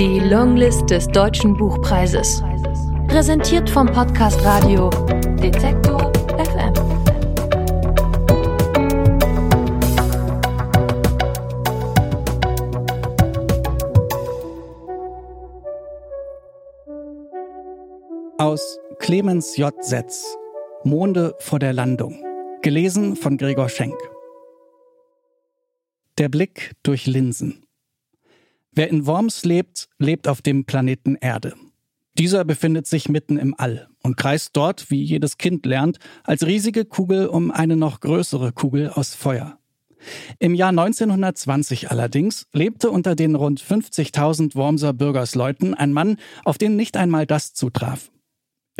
Die Longlist des Deutschen Buchpreises. Präsentiert vom Podcast Radio Detektor FM. Aus Clemens J. Setz Monde vor der Landung. Gelesen von Gregor Schenk. Der Blick durch Linsen. Wer in Worms lebt, lebt auf dem Planeten Erde. Dieser befindet sich mitten im All und kreist dort, wie jedes Kind lernt, als riesige Kugel um eine noch größere Kugel aus Feuer. Im Jahr 1920 allerdings lebte unter den rund 50.000 Wormser Bürgersleuten ein Mann, auf den nicht einmal das zutraf.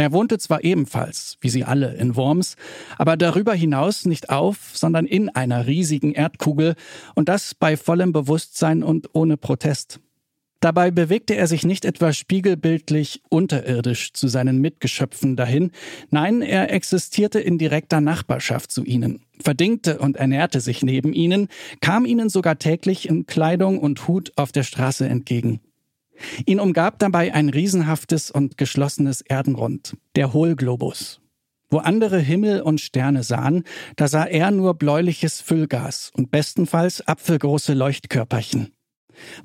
Er wohnte zwar ebenfalls, wie sie alle, in Worms, aber darüber hinaus nicht auf, sondern in einer riesigen Erdkugel und das bei vollem Bewusstsein und ohne Protest. Dabei bewegte er sich nicht etwa spiegelbildlich unterirdisch zu seinen Mitgeschöpfen dahin, nein, er existierte in direkter Nachbarschaft zu ihnen, verdingte und ernährte sich neben ihnen, kam ihnen sogar täglich in Kleidung und Hut auf der Straße entgegen. Ihn umgab dabei ein riesenhaftes und geschlossenes Erdenrund, der Hohlglobus. Wo andere Himmel und Sterne sahen, da sah er nur bläuliches Füllgas und bestenfalls apfelgroße Leuchtkörperchen.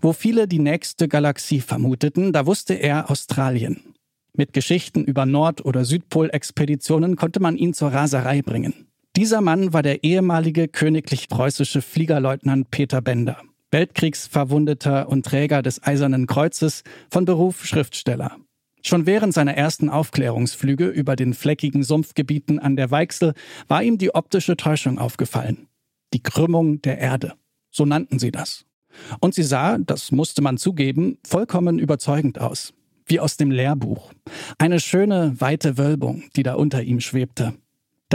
Wo viele die nächste Galaxie vermuteten, da wusste er Australien. Mit Geschichten über Nord- oder Südpolexpeditionen konnte man ihn zur Raserei bringen. Dieser Mann war der ehemalige königlich-preußische Fliegerleutnant Peter Bender. Weltkriegsverwundeter und Träger des Eisernen Kreuzes, von Beruf Schriftsteller. Schon während seiner ersten Aufklärungsflüge über den fleckigen Sumpfgebieten an der Weichsel war ihm die optische Täuschung aufgefallen. Die Krümmung der Erde. So nannten sie das. Und sie sah, das musste man zugeben, vollkommen überzeugend aus. Wie aus dem Lehrbuch. Eine schöne, weite Wölbung, die da unter ihm schwebte.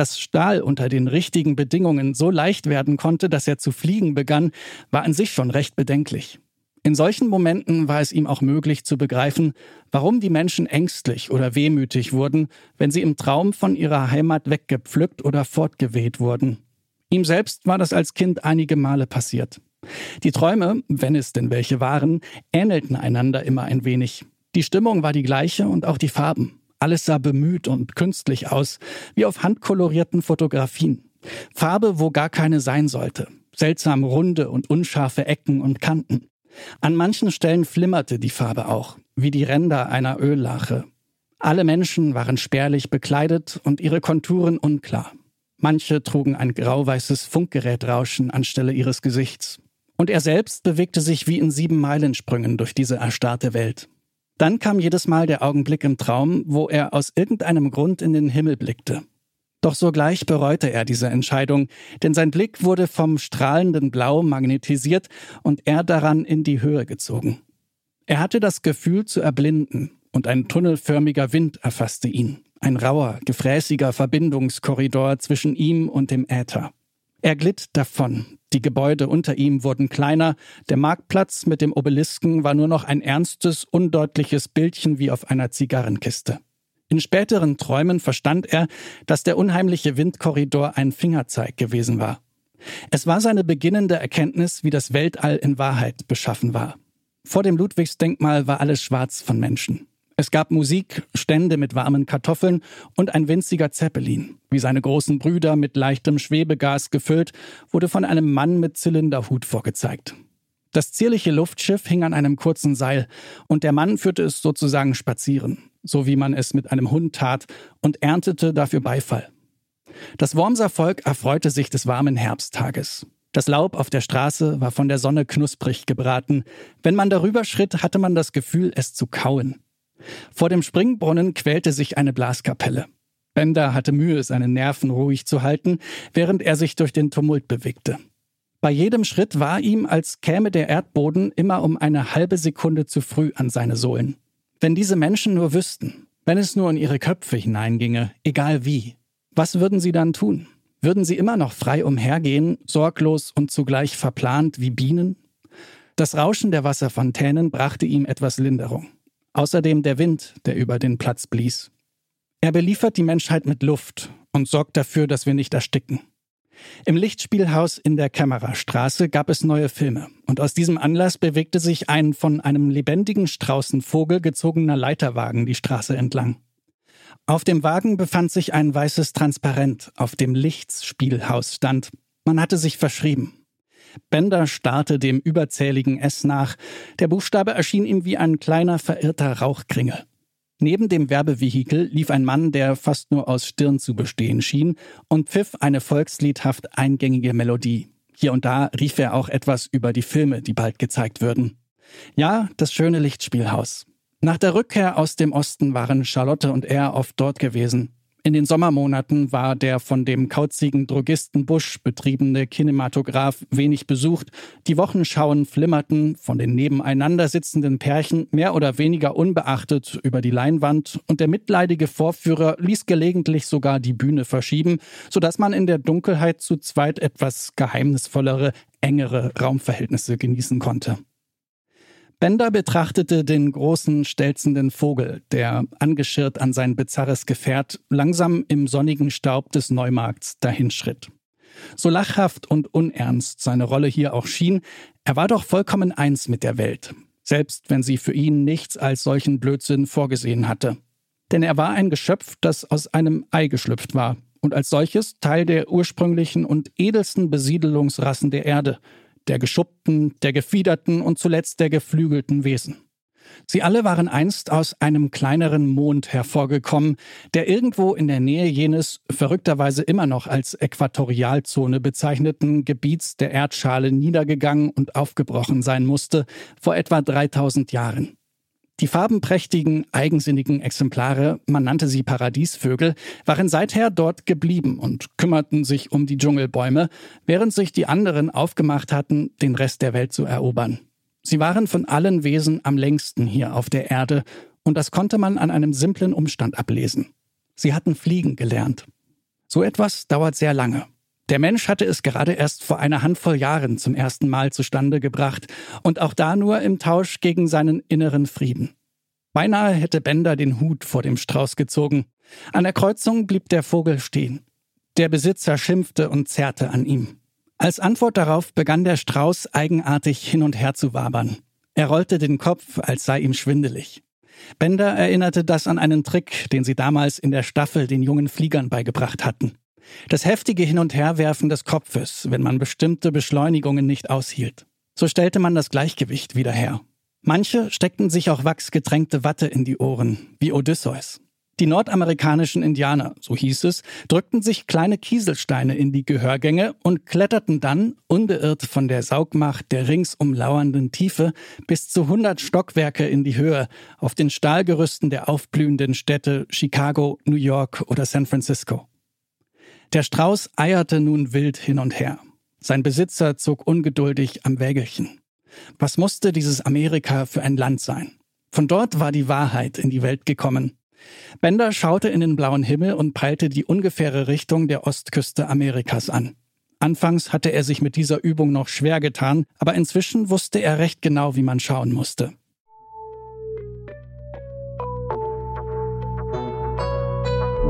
Dass Stahl unter den richtigen Bedingungen so leicht werden konnte, dass er zu fliegen begann, war an sich schon recht bedenklich. In solchen Momenten war es ihm auch möglich zu begreifen, warum die Menschen ängstlich oder wehmütig wurden, wenn sie im Traum von ihrer Heimat weggepflückt oder fortgeweht wurden. Ihm selbst war das als Kind einige Male passiert. Die Träume, wenn es denn welche waren, ähnelten einander immer ein wenig. Die Stimmung war die gleiche und auch die Farben. Alles sah bemüht und künstlich aus, wie auf handkolorierten Fotografien. Farbe, wo gar keine sein sollte. Seltsam runde und unscharfe Ecken und Kanten. An manchen Stellen flimmerte die Farbe auch, wie die Ränder einer Öllache. Alle Menschen waren spärlich bekleidet und ihre Konturen unklar. Manche trugen ein grauweißes Funkgerätrauschen anstelle ihres Gesichts. Und er selbst bewegte sich wie in sieben Meilensprüngen durch diese erstarrte Welt. Dann kam jedes Mal der Augenblick im Traum, wo er aus irgendeinem Grund in den Himmel blickte. Doch sogleich bereute er diese Entscheidung, denn sein Blick wurde vom strahlenden Blau magnetisiert und er daran in die Höhe gezogen. Er hatte das Gefühl zu erblinden, und ein tunnelförmiger Wind erfasste ihn, ein rauer, gefräßiger Verbindungskorridor zwischen ihm und dem Äther. Er glitt davon, die Gebäude unter ihm wurden kleiner, der Marktplatz mit dem Obelisken war nur noch ein ernstes, undeutliches Bildchen wie auf einer Zigarrenkiste. In späteren Träumen verstand er, dass der unheimliche Windkorridor ein Fingerzeig gewesen war. Es war seine beginnende Erkenntnis, wie das Weltall in Wahrheit beschaffen war. Vor dem Ludwigsdenkmal war alles schwarz von Menschen. Es gab Musik, Stände mit warmen Kartoffeln und ein winziger Zeppelin. Wie seine großen Brüder mit leichtem Schwebegas gefüllt, wurde von einem Mann mit Zylinderhut vorgezeigt. Das zierliche Luftschiff hing an einem kurzen Seil und der Mann führte es sozusagen spazieren, so wie man es mit einem Hund tat, und erntete dafür Beifall. Das Wormser Volk erfreute sich des warmen Herbsttages. Das Laub auf der Straße war von der Sonne knusprig gebraten. Wenn man darüber schritt, hatte man das Gefühl, es zu kauen. Vor dem Springbrunnen quälte sich eine Blaskapelle. Bender hatte Mühe, seine Nerven ruhig zu halten, während er sich durch den Tumult bewegte. Bei jedem Schritt war ihm, als käme der Erdboden immer um eine halbe Sekunde zu früh an seine Sohlen. Wenn diese Menschen nur wüssten, wenn es nur in ihre Köpfe hineinginge, egal wie, was würden sie dann tun? Würden sie immer noch frei umhergehen, sorglos und zugleich verplant wie Bienen? Das Rauschen der Wasserfontänen brachte ihm etwas Linderung. Außerdem der Wind, der über den Platz blies. Er beliefert die Menschheit mit Luft und sorgt dafür, dass wir nicht ersticken. Im Lichtspielhaus in der Kämmererstraße gab es neue Filme. Und aus diesem Anlass bewegte sich ein von einem lebendigen Straußenvogel gezogener Leiterwagen die Straße entlang. Auf dem Wagen befand sich ein weißes Transparent, auf dem Lichtspielhaus stand. Man hatte sich verschrieben. Bender starrte dem überzähligen S nach. Der Buchstabe erschien ihm wie ein kleiner verirrter Rauchkringel. Neben dem Werbevehikel lief ein Mann, der fast nur aus Stirn zu bestehen schien, und pfiff eine volksliedhaft eingängige Melodie. Hier und da rief er auch etwas über die Filme, die bald gezeigt würden. Ja, das schöne Lichtspielhaus. Nach der Rückkehr aus dem Osten waren Charlotte und er oft dort gewesen. In den Sommermonaten war der von dem kauzigen Drogisten Busch betriebene Kinematograph wenig besucht. Die Wochenschauen flimmerten von den nebeneinander sitzenden Pärchen mehr oder weniger unbeachtet über die Leinwand und der mitleidige Vorführer ließ gelegentlich sogar die Bühne verschieben, sodass man in der Dunkelheit zu zweit etwas geheimnisvollere, engere Raumverhältnisse genießen konnte. Bender betrachtete den großen, stelzenden Vogel, der, angeschirrt an sein bizarres Gefährt, langsam im sonnigen Staub des Neumarkts dahinschritt. So lachhaft und unernst seine Rolle hier auch schien, er war doch vollkommen eins mit der Welt, selbst wenn sie für ihn nichts als solchen Blödsinn vorgesehen hatte. Denn er war ein Geschöpf, das aus einem Ei geschlüpft war und als solches Teil der ursprünglichen und edelsten Besiedelungsrassen der Erde, der geschuppten, der gefiederten und zuletzt der geflügelten Wesen. Sie alle waren einst aus einem kleineren Mond hervorgekommen, der irgendwo in der Nähe jenes verrückterweise immer noch als Äquatorialzone bezeichneten Gebiets der Erdschale niedergegangen und aufgebrochen sein musste, vor etwa 3000 Jahren. Die farbenprächtigen, eigensinnigen Exemplare, man nannte sie Paradiesvögel, waren seither dort geblieben und kümmerten sich um die Dschungelbäume, während sich die anderen aufgemacht hatten, den Rest der Welt zu erobern. Sie waren von allen Wesen am längsten hier auf der Erde, und das konnte man an einem simplen Umstand ablesen. Sie hatten fliegen gelernt. So etwas dauert sehr lange. Der Mensch hatte es gerade erst vor einer Handvoll Jahren zum ersten Mal zustande gebracht und auch da nur im Tausch gegen seinen inneren Frieden. Beinahe hätte Bender den Hut vor dem Strauß gezogen. An der Kreuzung blieb der Vogel stehen. Der Besitzer schimpfte und zerrte an ihm. Als Antwort darauf begann der Strauß eigenartig hin und her zu wabern. Er rollte den Kopf, als sei ihm schwindelig. Bender erinnerte das an einen Trick, den sie damals in der Staffel den jungen Fliegern beigebracht hatten. Das heftige Hin- und Herwerfen des Kopfes, wenn man bestimmte Beschleunigungen nicht aushielt. So stellte man das Gleichgewicht wieder her. Manche steckten sich auch wachsgetränkte Watte in die Ohren, wie Odysseus. Die nordamerikanischen Indianer, so hieß es, drückten sich kleine Kieselsteine in die Gehörgänge und kletterten dann, unbeirrt von der Saugmacht der ringsum lauernden Tiefe, bis zu 100 Stockwerke in die Höhe auf den Stahlgerüsten der aufblühenden Städte Chicago, New York oder San Francisco. Der Strauß eierte nun wild hin und her. Sein Besitzer zog ungeduldig am Wägelchen. Was musste dieses Amerika für ein Land sein? Von dort war die Wahrheit in die Welt gekommen. Bender schaute in den blauen Himmel und peilte die ungefähre Richtung der Ostküste Amerikas an. Anfangs hatte er sich mit dieser Übung noch schwer getan, aber inzwischen wusste er recht genau, wie man schauen musste.